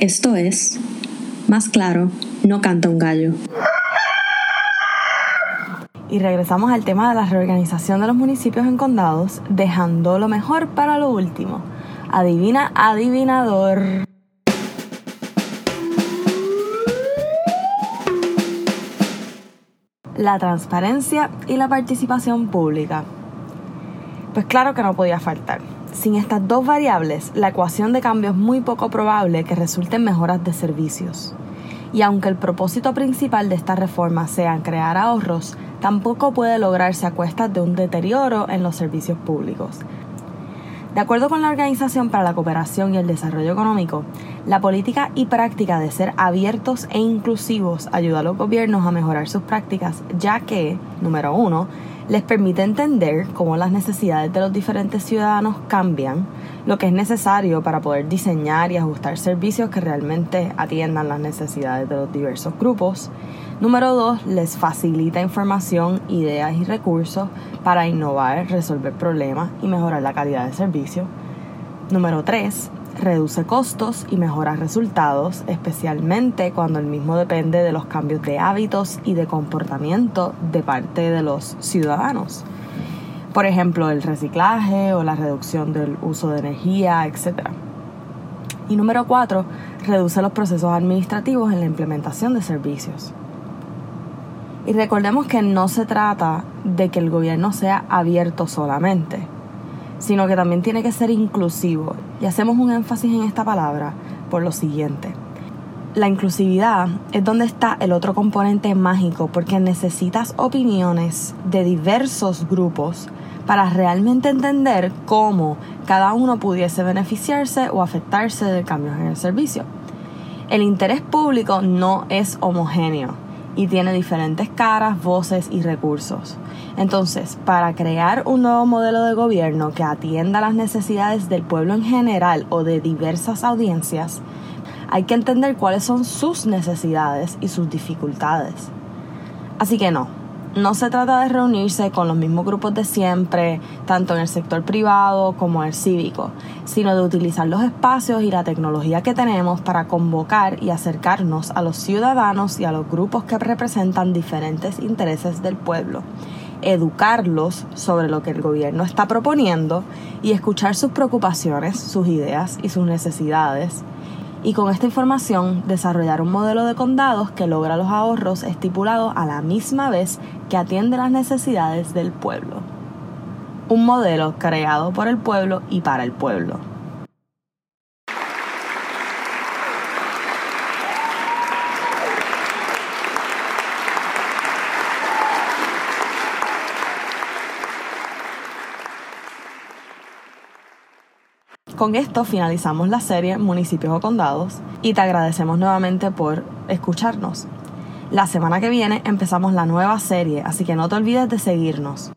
Esto es, más claro, no canta un gallo. Y regresamos al tema de la reorganización de los municipios en condados, dejando lo mejor para lo último. Adivina, adivinador. La transparencia y la participación pública. Pues claro que no podía faltar. Sin estas dos variables, la ecuación de cambio es muy poco probable que resulten mejoras de servicios. Y aunque el propósito principal de esta reforma sea crear ahorros, tampoco puede lograrse a cuestas de un deterioro en los servicios públicos. De acuerdo con la Organización para la Cooperación y el Desarrollo Económico, la política y práctica de ser abiertos e inclusivos ayuda a los gobiernos a mejorar sus prácticas, ya que, número uno, les permite entender cómo las necesidades de los diferentes ciudadanos cambian, lo que es necesario para poder diseñar y ajustar servicios que realmente atiendan las necesidades de los diversos grupos. Número dos, les facilita información, ideas y recursos para innovar, resolver problemas y mejorar la calidad de servicio. Número tres, reduce costos y mejora resultados, especialmente cuando el mismo depende de los cambios de hábitos y de comportamiento de parte de los ciudadanos. Por ejemplo, el reciclaje o la reducción del uso de energía, etc. Y número cuatro, reduce los procesos administrativos en la implementación de servicios. Y recordemos que no se trata de que el gobierno sea abierto solamente sino que también tiene que ser inclusivo. Y hacemos un énfasis en esta palabra por lo siguiente. La inclusividad es donde está el otro componente mágico porque necesitas opiniones de diversos grupos para realmente entender cómo cada uno pudiese beneficiarse o afectarse de cambios en el servicio. El interés público no es homogéneo y tiene diferentes caras, voces y recursos. Entonces, para crear un nuevo modelo de gobierno que atienda las necesidades del pueblo en general o de diversas audiencias, hay que entender cuáles son sus necesidades y sus dificultades. Así que no, no se trata de reunirse con los mismos grupos de siempre, tanto en el sector privado como en el cívico, sino de utilizar los espacios y la tecnología que tenemos para convocar y acercarnos a los ciudadanos y a los grupos que representan diferentes intereses del pueblo, educarlos sobre lo que el gobierno está proponiendo y escuchar sus preocupaciones, sus ideas y sus necesidades y con esta información desarrollar un modelo de condados que logra los ahorros estipulados a la misma vez que atiende las necesidades del pueblo. Un modelo creado por el pueblo y para el pueblo. Con esto finalizamos la serie Municipios o Condados y te agradecemos nuevamente por escucharnos. La semana que viene empezamos la nueva serie, así que no te olvides de seguirnos.